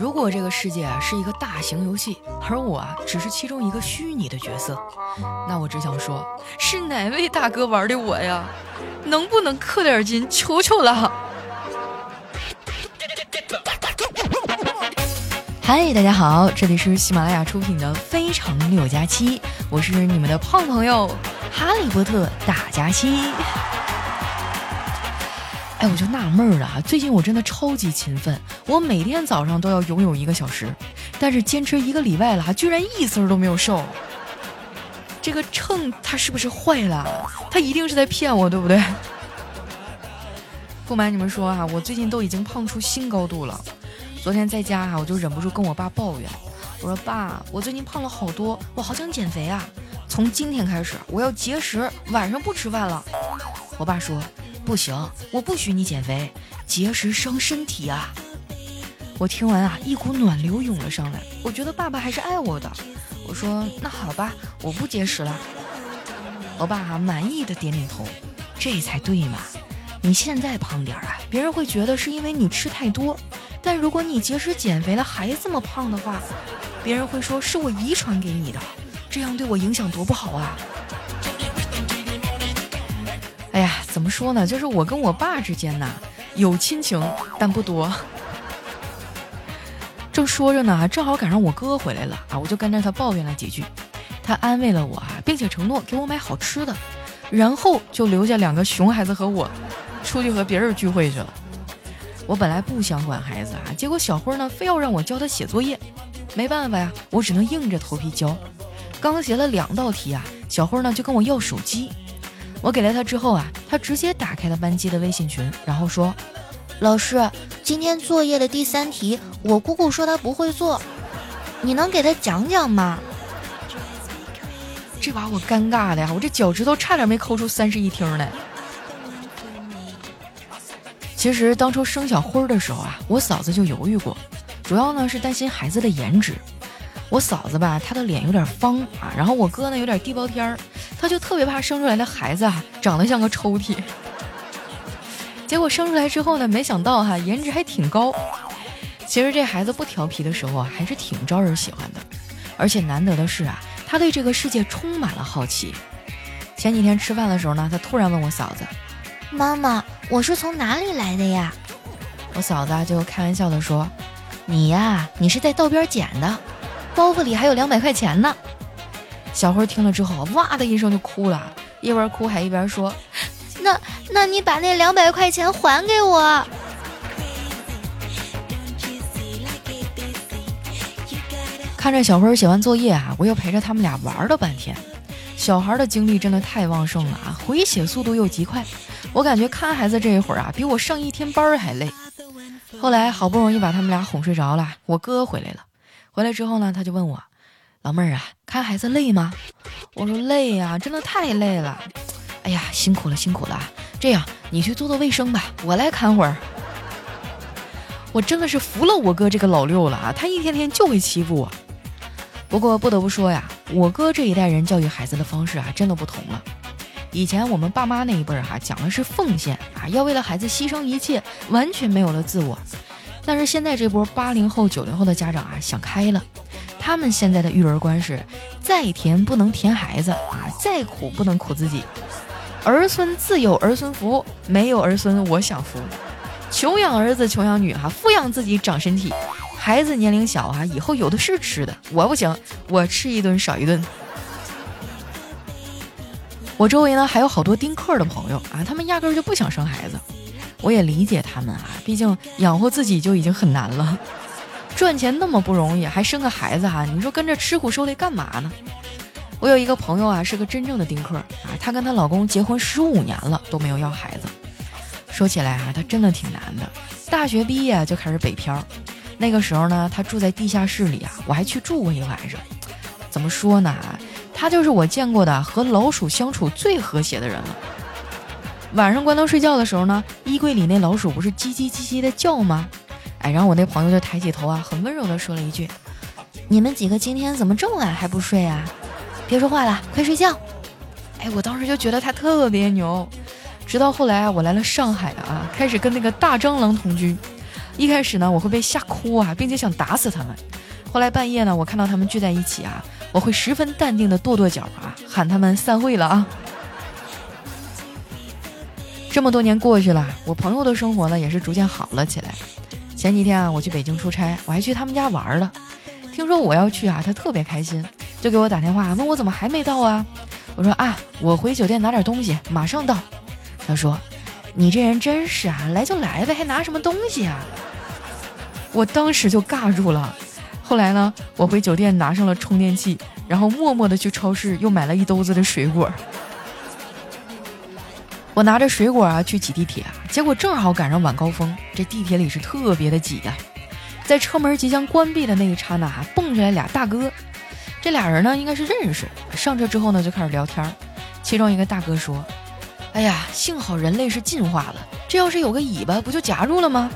如果这个世界啊是一个大型游戏，而我啊只是其中一个虚拟的角色，那我只想说，是哪位大哥玩的我呀？能不能氪点金，求求了！嗨，大家好，这里是喜马拉雅出品的《非常六加七》，我是你们的胖朋友哈利波特大加七。哎，我就纳闷了啊！最近我真的超级勤奋，我每天早上都要游泳一个小时，但是坚持一个礼拜了，居然一丝儿都没有瘦。这个秤它是不是坏了？它一定是在骗我，对不对？不瞒你们说啊，我最近都已经胖出新高度了。昨天在家啊，我就忍不住跟我爸抱怨，我说：“爸，我最近胖了好多，我好想减肥啊！从今天开始，我要节食，晚上不吃饭了。”我爸说。不行，我不许你减肥，节食伤身体啊！我听完啊，一股暖流涌了上来。我觉得爸爸还是爱我的。我说那好吧，我不节食了。我爸哈满意的点点头，这才对嘛。你现在胖点啊，别人会觉得是因为你吃太多；但如果你节食减肥了还这么胖的话，别人会说是我遗传给你的，这样对我影响多不好啊！怎么说呢？就是我跟我爸之间呐，有亲情，但不多。正说着呢，正好赶上我哥回来了啊，我就跟着他抱怨了几句，他安慰了我啊，并且承诺给我买好吃的，然后就留下两个熊孩子和我，出去和别人聚会去了。我本来不想管孩子啊，结果小辉呢，非要让我教他写作业，没办法呀，我只能硬着头皮教。刚写了两道题啊，小辉呢就跟我要手机。我给了他之后啊，他直接打开了班级的微信群，然后说：“老师，今天作业的第三题，我姑姑说她不会做，你能给她讲讲吗？”这把我尴尬的呀，我这脚趾头差点没抠出三室一厅来。其实当初生小辉的时候啊，我嫂子就犹豫过，主要呢是担心孩子的颜值。我嫂子吧，她的脸有点方啊，然后我哥呢有点地包天儿。他就特别怕生出来的孩子啊长得像个抽屉，结果生出来之后呢，没想到哈颜值还挺高。其实这孩子不调皮的时候啊，还是挺招人喜欢的。而且难得的是啊，他对这个世界充满了好奇。前几天吃饭的时候呢，他突然问我嫂子：“妈妈，我是从哪里来的呀？”我嫂子就开玩笑的说：“你呀，你是在道边捡的，包袱里还有两百块钱呢。”小辉听了之后，哇的一声就哭了，一边哭还一边说：“那那你把那两百块钱还给我。”看着小辉写完作业啊，我又陪着他们俩玩了半天。小孩的精力真的太旺盛了啊，回写速度又极快，我感觉看孩子这一会儿啊，比我上一天班还累。后来好不容易把他们俩哄睡着了，我哥回来了。回来之后呢，他就问我。老妹儿啊，看孩子累吗？我说累呀，真的太累了。哎呀，辛苦了，辛苦了。这样，你去做做卫生吧，我来看会儿。我真的是服了我哥这个老六了啊，他一天天就会欺负我。不过不得不说呀，我哥这一代人教育孩子的方式啊，真的不同了。以前我们爸妈那一辈儿哈，讲的是奉献啊，要为了孩子牺牲一切，完全没有了自我。但是现在这波八零后、九零后的家长啊，想开了。他们现在的育儿观是：再甜不能甜孩子啊，再苦不能苦自己。儿孙自有儿孙福，没有儿孙我享福。穷养儿子穷养女哈，富养自己长身体。孩子年龄小啊，以后有的是吃的。我不行，我吃一顿少一顿。我周围呢还有好多丁克的朋友啊，他们压根就不想生孩子。我也理解他们啊，毕竟养活自己就已经很难了。赚钱那么不容易，还生个孩子哈？你说跟着吃苦受累干嘛呢？我有一个朋友啊，是个真正的丁克啊，她跟她老公结婚十五年了都没有要孩子。说起来啊，她真的挺难的。大学毕业就开始北漂，那个时候呢，她住在地下室里啊，我还去住过一晚上。怎么说呢？啊她就是我见过的和老鼠相处最和谐的人了。晚上关灯睡觉的时候呢，衣柜里那老鼠不是叽叽叽叽的叫吗？哎，然后我那朋友就抬起头啊，很温柔的说了一句：“你们几个今天怎么这么晚还不睡啊？别说话了，快睡觉。”哎，我当时就觉得他特别牛。直到后来啊，我来了上海啊，开始跟那个大蟑螂同居，一开始呢，我会被吓哭啊，并且想打死他们。后来半夜呢，我看到他们聚在一起啊，我会十分淡定的跺跺脚啊，喊他们散会了啊。这么多年过去了，我朋友的生活呢也是逐渐好了起来。前几天啊，我去北京出差，我还去他们家玩了。听说我要去啊，他特别开心，就给我打电话问我怎么还没到啊。我说啊，我回酒店拿点东西，马上到。他说：“你这人真是啊，来就来呗，还拿什么东西啊？”我当时就尬住了。后来呢，我回酒店拿上了充电器，然后默默的去超市又买了一兜子的水果。我拿着水果啊去挤地铁，结果正好赶上晚高峰，这地铁里是特别的挤呀。在车门即将关闭的那一刹那，蹦出来俩大哥。这俩人呢，应该是认识。上车之后呢，就开始聊天。其中一个大哥说：“哎呀，幸好人类是进化了，这要是有个尾巴，不就夹住了吗？”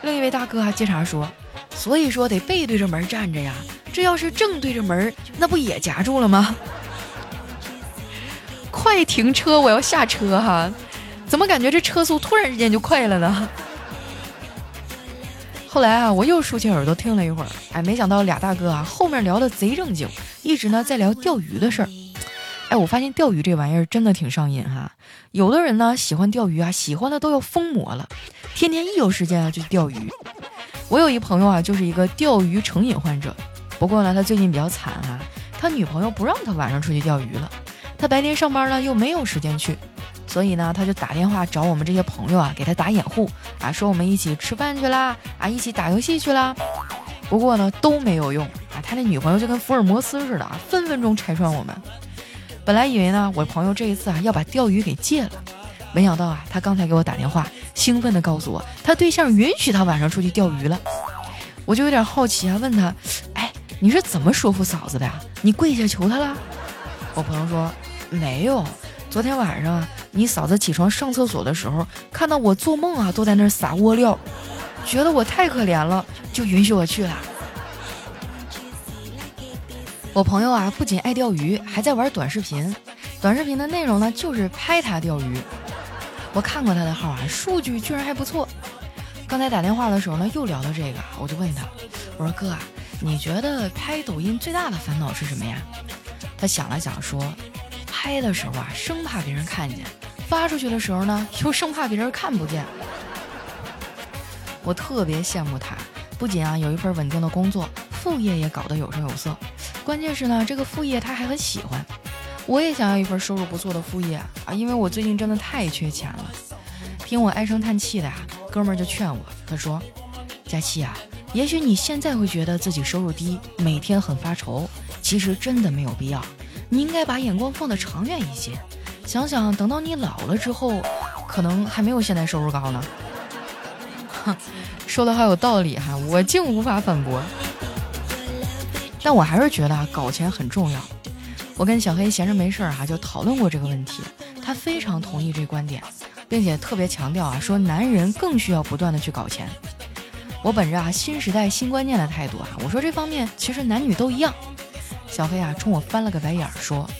另一位大哥还接茬说：“所以说得背对着门站着呀，这要是正对着门，那不也夹住了吗？”快停车，我要下车哈！怎么感觉这车速突然之间就快了呢？后来啊，我又竖起耳朵听了一会儿，哎，没想到俩大哥啊，后面聊的贼正经，一直呢在聊钓鱼的事儿。哎，我发现钓鱼这玩意儿真的挺上瘾哈。有的人呢喜欢钓鱼啊，喜欢的都要疯魔了，天天一有时间啊就钓鱼。我有一朋友啊，就是一个钓鱼成瘾患者。不过呢，他最近比较惨啊，他女朋友不让他晚上出去钓鱼了，他白天上班呢又没有时间去。所以呢，他就打电话找我们这些朋友啊，给他打掩护啊，说我们一起吃饭去啦，啊，一起打游戏去啦。不过呢，都没有用啊，他那女朋友就跟福尔摩斯似的啊，分分钟拆穿我们。本来以为呢，我朋友这一次啊要把钓鱼给戒了，没想到啊，他刚才给我打电话，兴奋地告诉我，他对象允许他晚上出去钓鱼了。我就有点好奇啊，问他，哎，你是怎么说服嫂子的呀？你跪下求他了？我朋友说没有。昨天晚上，你嫂子起床上厕所的时候，看到我做梦啊，都在那儿撒窝料，觉得我太可怜了，就允许我去了。我朋友啊，不仅爱钓鱼，还在玩短视频。短视频的内容呢，就是拍他钓鱼。我看过他的号啊，数据居然还不错。刚才打电话的时候呢，又聊到这个，我就问他，我说哥啊，你觉得拍抖音最大的烦恼是什么呀？他想了想说。拍的时候啊，生怕别人看见；发出去的时候呢，又生怕别人看不见。我特别羡慕他，不仅啊有一份稳定的工作，副业也搞得有声有色。关键是呢，这个副业他还很喜欢。我也想要一份收入不错的副业啊，因为我最近真的太缺钱了。听我唉声叹气的呀，哥们儿就劝我，他说：“佳期啊，也许你现在会觉得自己收入低，每天很发愁，其实真的没有必要。”你应该把眼光放得长远一些，想想等到你老了之后，可能还没有现在收入高呢。哼，说的好有道理哈，我竟无法反驳。但我还是觉得啊，搞钱很重要。我跟小黑闲着没事儿哈，就讨论过这个问题，他非常同意这观点，并且特别强调啊，说男人更需要不断的去搞钱。我本着啊新时代新观念的态度啊，我说这方面其实男女都一样。小黑啊，冲我翻了个白眼儿，说：“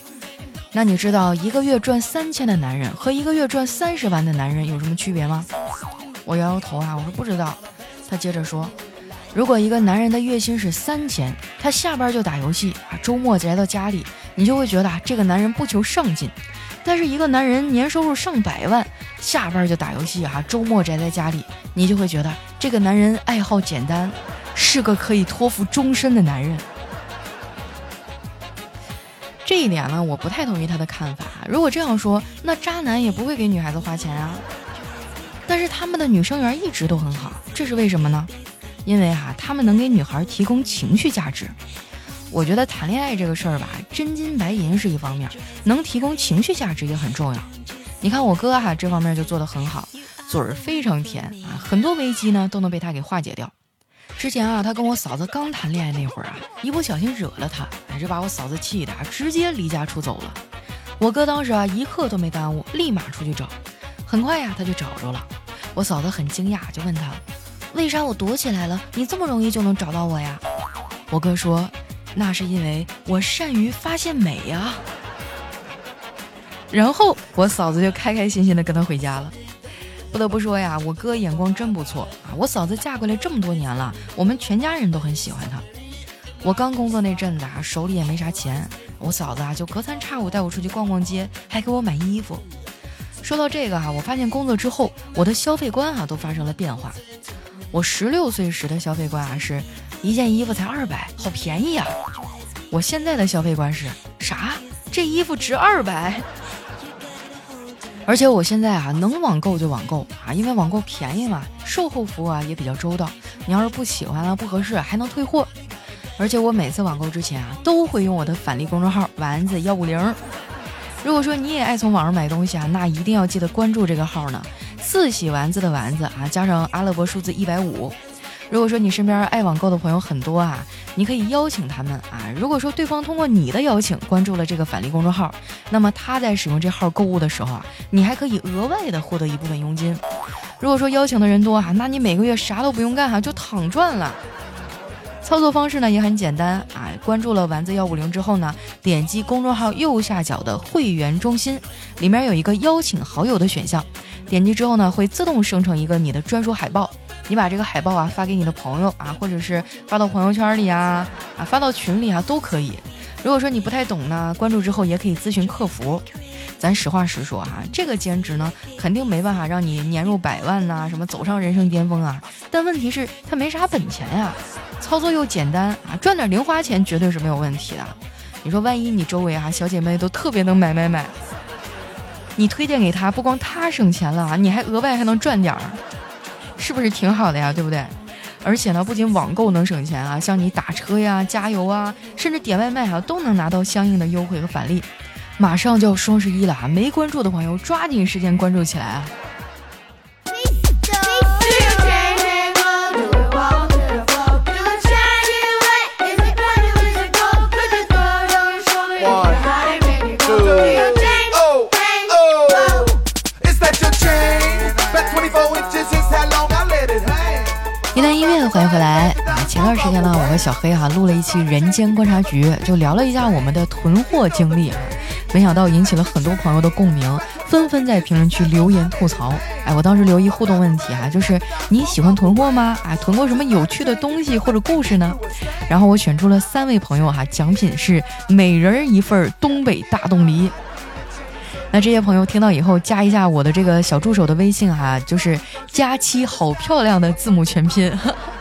那你知道一个月赚三千的男人和一个月赚三十万的男人有什么区别吗？”我摇摇头啊，我说不知道。他接着说：“如果一个男人的月薪是三千，他下班就打游戏啊，周末宅到家里，你就会觉得啊，这个男人不求上进；但是一个男人年收入上百万，下班就打游戏啊，周末宅在家里，你就会觉得这个男人爱好简单，是个可以托付终身的男人。”这一点呢，我不太同意他的看法。如果这样说，那渣男也不会给女孩子花钱啊。但是他们的女生缘一直都很好，这是为什么呢？因为哈，他们能给女孩提供情绪价值。我觉得谈恋爱这个事儿吧，真金白银是一方面，能提供情绪价值也很重要。你看我哥哈，这方面就做得很好，嘴儿非常甜啊，很多危机呢都能被他给化解掉。之前啊，他跟我嫂子刚谈恋爱那会儿啊，一不小心惹了他，哎，这把我嫂子气的直接离家出走了。我哥当时啊，一刻都没耽误，立马出去找。很快呀，他就找着了。我嫂子很惊讶，就问他：“为啥我躲起来了，你这么容易就能找到我呀？”我哥说：“那是因为我善于发现美呀。”然后我嫂子就开开心心的跟他回家了。不得不说呀，我哥眼光真不错啊！我嫂子嫁过来这么多年了，我们全家人都很喜欢她。我刚工作那阵子啊，手里也没啥钱，我嫂子啊就隔三差五带我出去逛逛街，还给我买衣服。说到这个哈，我发现工作之后，我的消费观啊都发生了变化。我十六岁时的消费观啊是，一件衣服才二百，好便宜啊！我现在的消费观是啥？这衣服值二百。而且我现在啊，能网购就网购啊，因为网购便宜嘛，售后服务啊也比较周到。你要是不喜欢了、不合适，还能退货。而且我每次网购之前啊，都会用我的返利公众号“丸子幺五零”。如果说你也爱从网上买东西啊，那一定要记得关注这个号呢。四喜丸子的丸子啊，加上阿拉伯数字一百五。如果说你身边爱网购的朋友很多啊，你可以邀请他们啊。如果说对方通过你的邀请关注了这个返利公众号，那么他在使用这号购物的时候啊，你还可以额外的获得一部分佣金。如果说邀请的人多啊，那你每个月啥都不用干哈，就躺赚了。操作方式呢也很简单啊，关注了丸子幺五零之后呢，点击公众号右下角的会员中心，里面有一个邀请好友的选项，点击之后呢，会自动生成一个你的专属海报。你把这个海报啊发给你的朋友啊，或者是发到朋友圈里啊，啊发到群里啊都可以。如果说你不太懂呢，关注之后也可以咨询客服。咱实话实说哈，这个兼职呢肯定没办法让你年入百万呐，什么走上人生巅峰啊。但问题是它没啥本钱呀，操作又简单啊，赚点零花钱绝对是没有问题的。你说万一你周围啊小姐妹都特别能买买买，你推荐给她，不光她省钱了啊，你还额外还能赚点儿。是不是挺好的呀？对不对？而且呢，不仅网购能省钱啊，像你打车呀、加油啊，甚至点外卖啊，都能拿到相应的优惠和返利。马上就要双十一了啊，没关注的朋友抓紧时间关注起来啊！欢迎回来啊！前段时间呢，我和小黑哈录了一期《人间观察局》，就聊了一下我们的囤货经历啊。没想到引起了很多朋友。的共鸣，纷纷在评论区留言吐槽。哎，我当时留一互动问题哈，就是你喜欢囤货吗？哎，囤过什么有趣的东西或者故事呢？然后我选出了三位朋友。哈，奖品是每人一份东北大冻梨。那这些朋友听到以后，加一下我的这个小助手的微信哈，就是佳期好漂亮的字母全拼。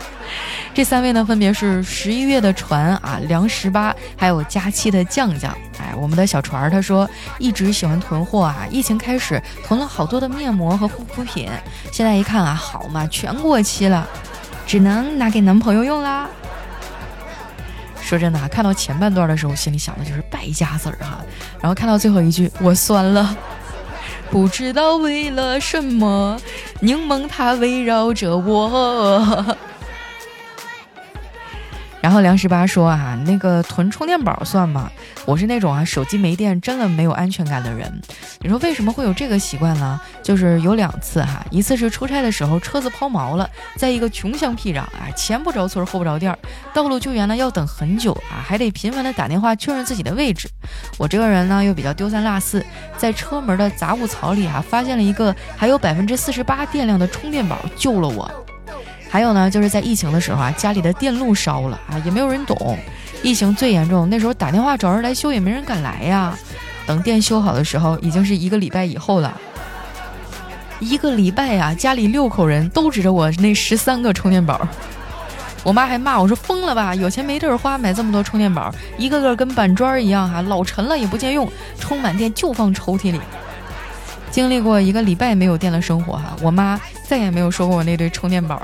这三位呢，分别是十一月的船啊，梁十八，还有佳期的酱酱。哎，我们的小船儿他说一直喜欢囤货啊，疫情开始囤了好多的面膜和护肤品，现在一看啊，好嘛，全过期了，只能拿给男朋友用啦。说真的啊，看到前半段的时候，心里想的就是败家子儿哈。然后看到最后一句，我酸了，不知道为了什么，柠檬它围绕着我。然后梁十八说啊，那个囤充电宝算吗？我是那种啊，手机没电真的没有安全感的人。你说为什么会有这个习惯呢？就是有两次哈，一次是出差的时候车子抛锚了，在一个穷乡僻壤啊，前不着村后不着店，道路救援呢要等很久啊，还得频繁的打电话确认自己的位置。我这个人呢又比较丢三落四，在车门的杂物槽里啊，发现了一个还有百分之四十八电量的充电宝，救了我。还有呢，就是在疫情的时候啊，家里的电路烧了啊，也没有人懂。疫情最严重，那时候打电话找人来修，也没人敢来呀。等电修好的时候，已经是一个礼拜以后了。一个礼拜呀，家里六口人都指着我那十三个充电宝。我妈还骂我说：“疯了吧，有钱没地儿花，买这么多充电宝，一个个跟板砖一样哈，老沉了也不见用，充满电就放抽屉里。”经历过一个礼拜没有电的生活哈，我妈再也没有说过我那堆充电宝。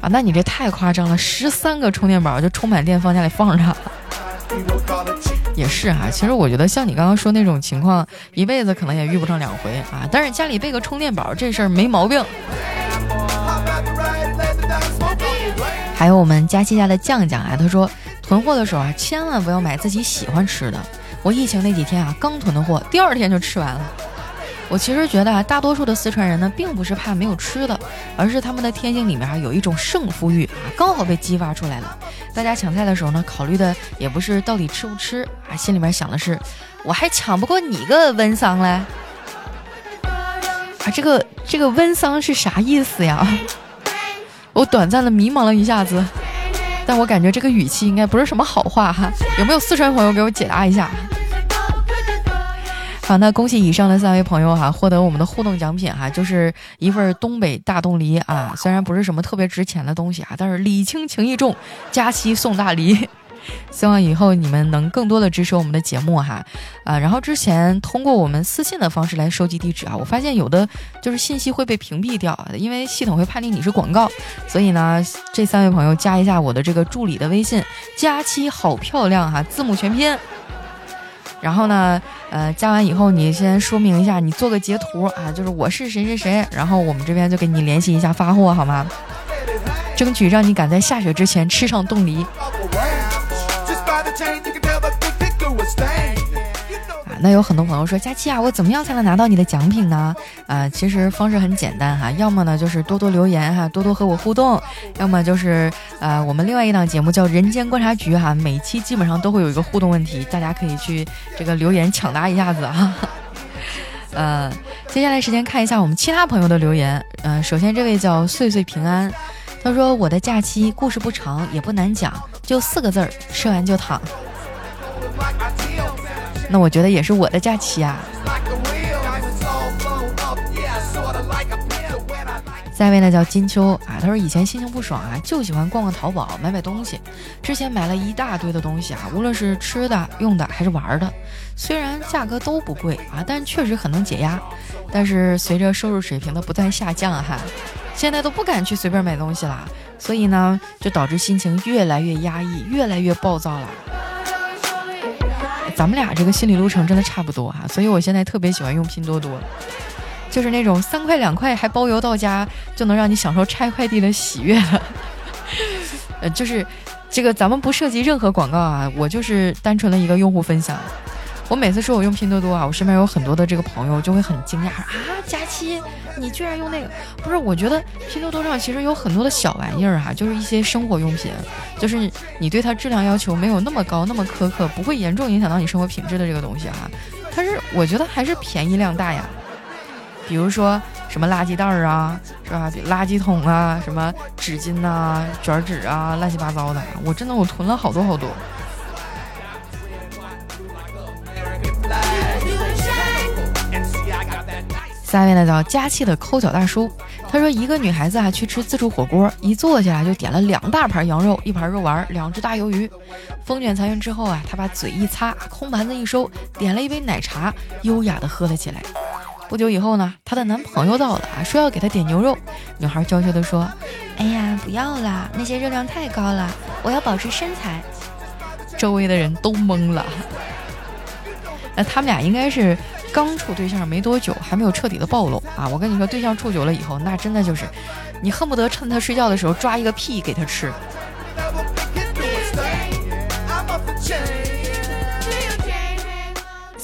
啊，那你这太夸张了，十三个充电宝就充满电放家里放着。也是哈，其实我觉得像你刚刚说那种情况，一辈子可能也遇不上两回啊。但是家里备个充电宝这事儿没毛病。还有我们佳期家的酱酱啊，他说囤货的时候啊，千万不要买自己喜欢吃的。我疫情那几天啊，刚囤的货，第二天就吃完了。我其实觉得啊，大多数的四川人呢，并不是怕没有吃的，而是他们的天性里面啊，有一种胜负欲啊，刚好被激发出来了。大家抢菜的时候呢，考虑的也不是到底吃不吃啊，心里面想的是，我还抢不过你个温桑嘞。啊，这个这个温桑是啥意思呀？我短暂的迷茫了一下子，但我感觉这个语气应该不是什么好话哈。有没有四川朋友给我解答一下？好，那恭喜以上的三位朋友哈，获得我们的互动奖品哈，就是一份东北大冻梨啊，虽然不是什么特别值钱的东西啊，但是礼轻情意重，佳期送大梨。希望以后你们能更多的支持我们的节目哈，啊，然后之前通过我们私信的方式来收集地址啊，我发现有的就是信息会被屏蔽掉，因为系统会判定你是广告，所以呢，这三位朋友加一下我的这个助理的微信，佳期好漂亮哈，字母全拼，然后呢，呃，加完以后你先说明一下，你做个截图啊，就是我是谁谁谁，然后我们这边就给你联系一下发货好吗？争取让你赶在下雪之前吃上冻梨。啊，那有很多朋友说佳期啊，我怎么样才能拿到你的奖品呢？啊，其实方式很简单哈，要么呢就是多多留言哈，多多和我互动，要么就是呃，我们另外一档节目叫《人间观察局》哈，每期基本上都会有一个互动问题，大家可以去这个留言抢答一下子啊。呃，接下来时间看一下我们其他朋友的留言。嗯，首先这位叫岁岁平安，他说我的假期故事不长也不难讲，就四个字儿，吃完就躺。那我觉得也是我的假期啊。下一位呢叫金秋啊，他说以前心情不爽啊，就喜欢逛逛淘宝买买东西。之前买了一大堆的东西啊，无论是吃的、用的还是玩的，虽然价格都不贵啊，但确实很能解压。但是随着收入水平的不断下降哈，现在都不敢去随便买东西了，所以呢，就导致心情越来越压抑，越来越暴躁了。咱们俩这个心理路程真的差不多哈，所以我现在特别喜欢用拼多多，就是那种三块两块还包邮到家，就能让你享受拆快递的喜悦的。呃，就是这个咱们不涉及任何广告啊，我就是单纯的一个用户分享。我每次说我用拼多多啊，我身边有很多的这个朋友就会很惊讶啊，佳期你居然用那个？不是，我觉得拼多多上其实有很多的小玩意儿哈，就是一些生活用品，就是你对它质量要求没有那么高、那么苛刻，不会严重影响到你生活品质的这个东西哈。它是我觉得还是便宜量大呀，比如说什么垃圾袋儿啊，是吧？垃圾桶啊，什么纸巾呐、卷纸啊，乱七八糟的，我真的我囤了好多好多。下位呢叫佳气的抠脚大叔，他说一个女孩子啊去吃自助火锅，一坐下来就点了两大盘羊肉，一盘肉丸，两只大鱿鱼。风卷残云之后啊，他把嘴一擦，空盘子一收，点了一杯奶茶，优雅的喝了起来。不久以后呢，她的男朋友到了啊，说要给她点牛肉。女孩娇羞的说：“哎呀，不要啦，那些热量太高了，我要保持身材。”周围的人都懵了。那他们俩应该是。刚处对象没多久，还没有彻底的暴露啊！我跟你说，对象处久了以后，那真的就是，你恨不得趁他睡觉的时候抓一个屁给他吃。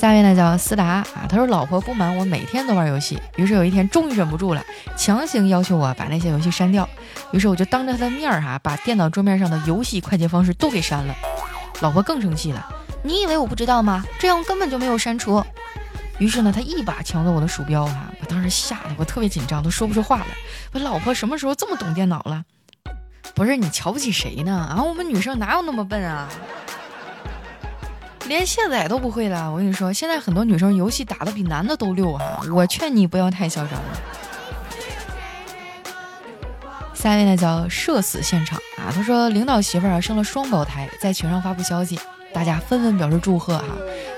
下面呢叫思达啊，他说老婆不满我每天都玩游戏，于是有一天终于忍不住了，强行要求我把那些游戏删掉。于是我就当着他的面儿哈，把电脑桌面上的游戏快捷方式都给删了。老婆更生气了，你以为我不知道吗？这样根本就没有删除。于是呢，他一把抢走我的鼠标哈，我当时吓得我特别紧张，都说不出话来。我老婆什么时候这么懂电脑了？不是你瞧不起谁呢？啊，我们女生哪有那么笨啊？连卸载都不会了。我跟你说，现在很多女生游戏打的比男的都溜啊！我劝你不要太嚣张了。下一位呢叫社死现场啊，他说领导媳妇儿生了双胞胎，在群上发布消息。大家纷纷表示祝贺哈！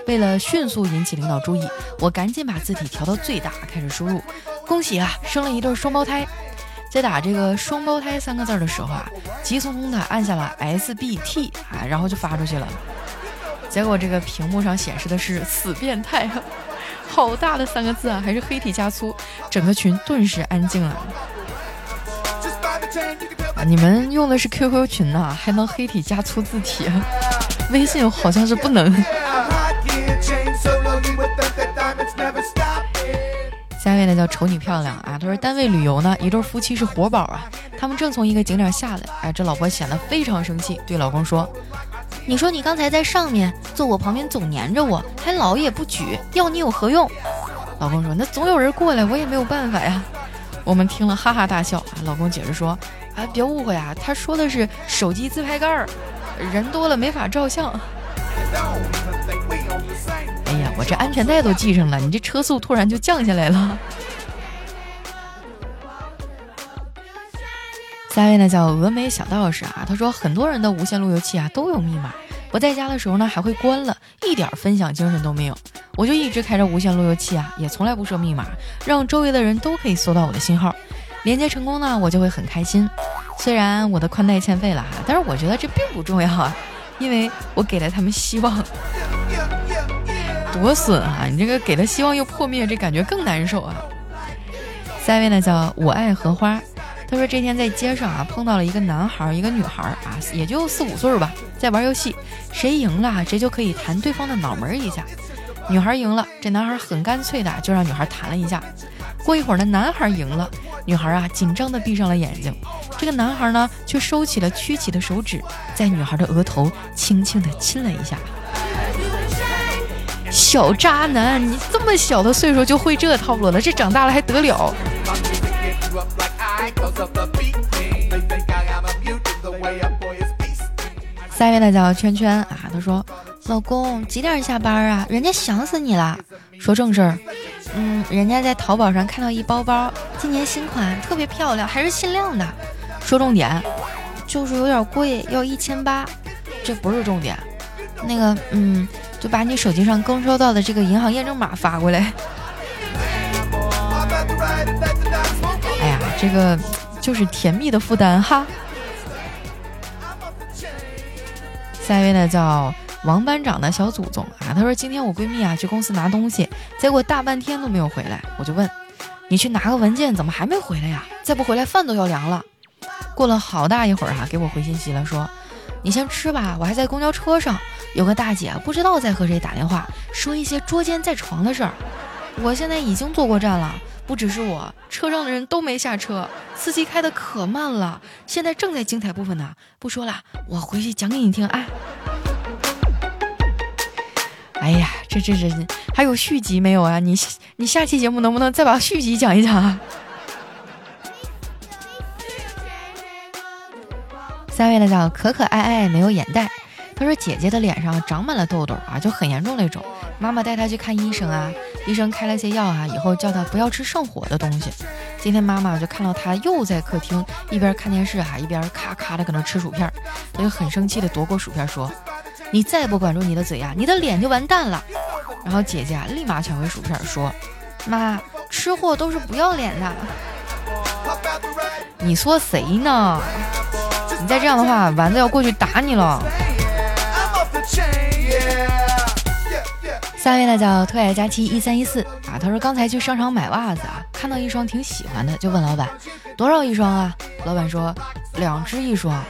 为了迅速引起领导注意，我赶紧把字体调到最大，开始输入：“恭喜啊，生了一对双胞胎！”在打这个“双胞胎”三个字的时候啊，急匆匆的按下了 S B T 啊，然后就发出去了。结果这个屏幕上显示的是“死变态”，好大的三个字啊，还是黑体加粗，整个群顿时安静了。啊，你们用的是 QQ 群呐，还能黑体加粗字体？微信好像是不能。下一位呢叫丑你漂亮啊，他说单位旅游呢，一对夫妻是活宝啊，他们正从一个景点下来，哎，这老婆显得非常生气，对老公说：“你说你刚才在上面坐我旁边总黏着我，还老也不举，要你有何用？”老公说：“那总有人过来，我也没有办法呀。”我们听了哈哈大笑啊。老公解释说：“啊，别误会啊，他说的是手机自拍杆儿，人多了没法照相。”哎呀，我这安全带都系上了，你这车速突然就降下来了。下一位呢叫峨眉小道士啊，他说很多人的无线路由器啊都有密码，不在家的时候呢还会关了，一点分享精神都没有。我就一直开着无线路由器啊，也从来不设密码，让周围的人都可以搜到我的信号。连接成功呢，我就会很开心。虽然我的宽带欠费了哈，但是我觉得这并不重要啊，因为我给了他们希望。多损啊！你这个给了希望又破灭，这感觉更难受啊。下一位呢叫我爱荷花。他说这天在街上啊碰到了一个男孩一个女孩啊，也就四五岁吧，在玩游戏，谁赢了谁就可以弹对方的脑门一下。女孩赢了，这男孩很干脆的就让女孩弹了一下。过一会儿呢，男孩赢了，女孩啊紧张的闭上了眼睛，这个男孩呢却收起了曲起的手指，在女孩的额头轻轻的亲了一下。小渣男，你这么小的岁数就会这套路了，这长大了还得了？下一位呢叫圈圈啊，他说：“老公几点下班啊？人家想死你了。”说正事儿，嗯，人家在淘宝上看到一包包，今年新款，特别漂亮，还是限量的。说重点，就是有点贵，要一千八。这不是重点，那个，嗯，就把你手机上刚收到的这个银行验证码发过来。这个就是甜蜜的负担哈。下一位呢叫王班长的小祖宗啊，他说今天我闺蜜啊去公司拿东西，结果大半天都没有回来，我就问你去拿个文件，怎么还没回来呀？再不回来饭都要凉了。过了好大一会儿哈，给我回信息了，说你先吃吧，我还在公交车上，有个大姐不知道在和谁打电话，说一些捉奸在床的事儿。我现在已经坐过站了。不只是我，车上的人都没下车，司机开的可慢了。现在正在精彩部分呢，不说了，我回去讲给你听。啊，哎呀，这这这还有续集没有啊？你你下期节目能不能再把续集讲一讲啊？三位呢叫可可爱爱没有眼袋，他说姐姐的脸上长满了痘痘啊，就很严重那种。妈妈带她去看医生啊，医生开了些药啊，以后叫他不要吃上火的东西。今天妈妈就看到他又在客厅一边看电视啊，一边咔咔的搁那吃薯片，她就很生气的夺过薯片说：“你再不管住你的嘴呀，你的脸就完蛋了。”然后姐姐啊立马抢回薯片说：“妈，吃货都是不要脸的。”你说谁呢？你再这样的话，丸子要过去打你了。下一位呢叫特爱佳期一三一四啊，他说刚才去商场买袜子啊，看到一双挺喜欢的，就问老板多少一双啊？老板说两只一双。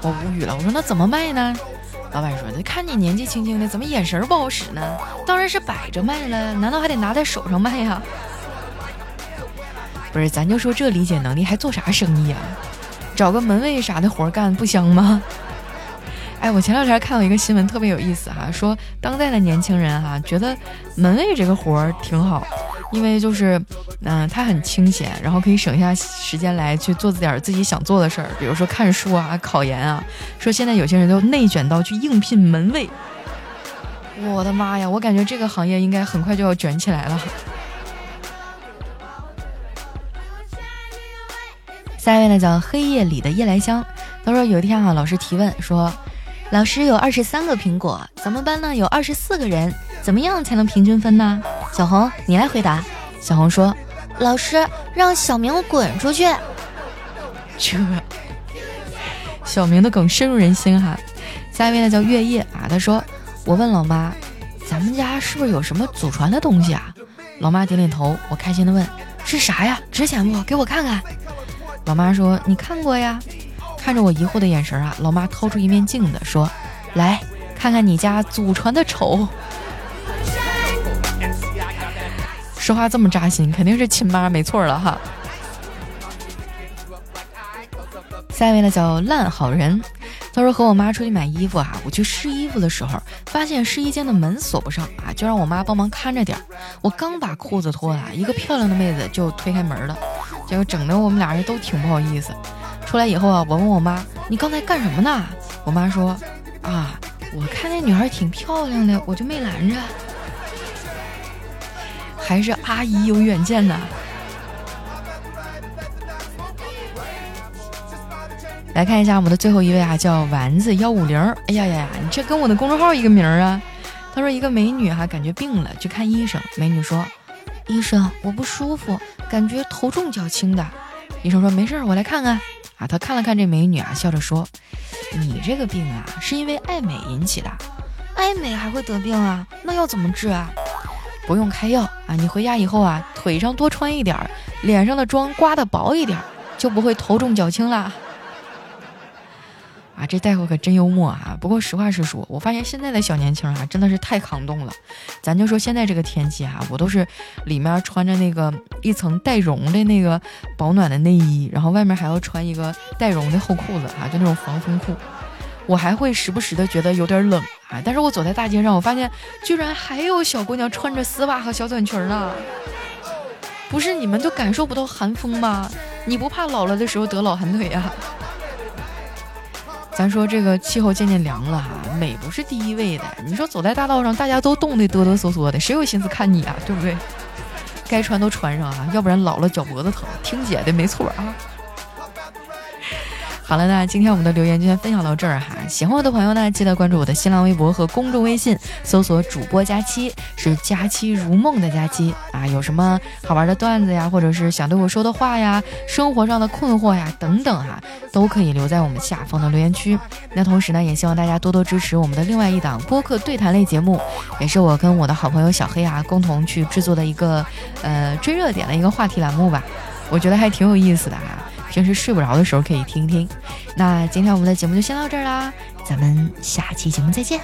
我无语了，我说那怎么卖呢？老板说看你年纪轻轻的，怎么眼神不好使呢？当然是摆着卖了，难道还得拿在手上卖呀？不是，咱就说这理解能力还做啥生意啊？找个门卫啥的活干不香吗？哎，我前两天看到一个新闻，特别有意思哈，说当代的年轻人哈觉得门卫这个活儿挺好，因为就是，嗯，他很清闲，然后可以省下时间来去做点自己想做的事儿，比如说看书啊、考研啊。说现在有些人都内卷到去应聘门卫，我的妈呀，我感觉这个行业应该很快就要卷起来了。下一位呢叫黑夜里的夜来香，他说有一天啊，老师提问说。老师有二十三个苹果，咱们班呢有二十四个人，怎么样才能平均分呢？小红，你来回答。小红说：“老师让小明滚出去。”这小明的梗深入人心哈。下一位呢叫月夜啊，他说：“我问老妈，咱们家是不是有什么祖传的东西啊？”老妈点点头。我开心的问：“是啥呀？值钱不？给我看看。”老妈说：“你看过呀。”看着我疑惑的眼神啊，老妈掏出一面镜子说：“来看看你家祖传的丑。”说话这么扎心，肯定是亲妈没错了哈。下一位呢叫烂好人，他说和我妈出去买衣服啊，我去试衣服的时候，发现试衣间的门锁不上啊，就让我妈帮忙看着点儿。我刚把裤子脱了，一个漂亮的妹子就推开门了，结果整的我们俩人都挺不好意思。出来以后啊，我问我妈：“你刚才干什么呢？”我妈说：“啊，我看那女孩挺漂亮的，我就没拦着。”还是阿姨有远见呐。来看一下我们的最后一位啊，叫丸子幺五零。哎呀呀呀，你这跟我的公众号一个名啊。他说一个美女哈，感觉病了，去看医生。美女说：“医生，我不舒服，感觉头重脚轻的。”医生说：“没事，我来看看。”啊，他看了看这美女啊，笑着说：“你这个病啊，是因为爱美引起的。爱美还会得病啊？那要怎么治啊？”不用开药啊，你回家以后啊，腿上多穿一点，脸上的妆刮得薄一点，就不会头重脚轻了。啊，这大夫可真幽默啊！不过实话实说，我发现现在的小年轻啊，真的是太抗冻了。咱就说现在这个天气哈，我都是里面穿着那个一层带绒的那个保暖的内衣，然后外面还要穿一个带绒的厚裤子啊，就那种防风裤。我还会时不时的觉得有点冷啊，但是我走在大街上，我发现居然还有小姑娘穿着丝袜和小短裙呢。不是你们都感受不到寒风吗？你不怕老了的时候得老寒腿呀？咱说这个气候渐渐凉了哈，美不是第一位的。你说走在大道上，大家都冻得哆哆嗦嗦的，谁有心思看你啊？对不对？该穿都穿上啊，要不然老了脚脖子疼。听姐的没错啊。好了，那今天我们的留言就先分享到这儿哈。喜欢我的朋友呢，记得关注我的新浪微博和公众微信，搜索主播佳期，是佳期如梦的佳期啊。有什么好玩的段子呀，或者是想对我说的话呀，生活上的困惑呀等等哈，都可以留在我们下方的留言区。那同时呢，也希望大家多多支持我们的另外一档播客对谈类节目，也是我跟我的好朋友小黑啊共同去制作的一个呃追热点的一个话题栏目吧。我觉得还挺有意思的哈。平时睡不着的时候可以听听。那今天我们的节目就先到这儿啦，咱们下期节目再见。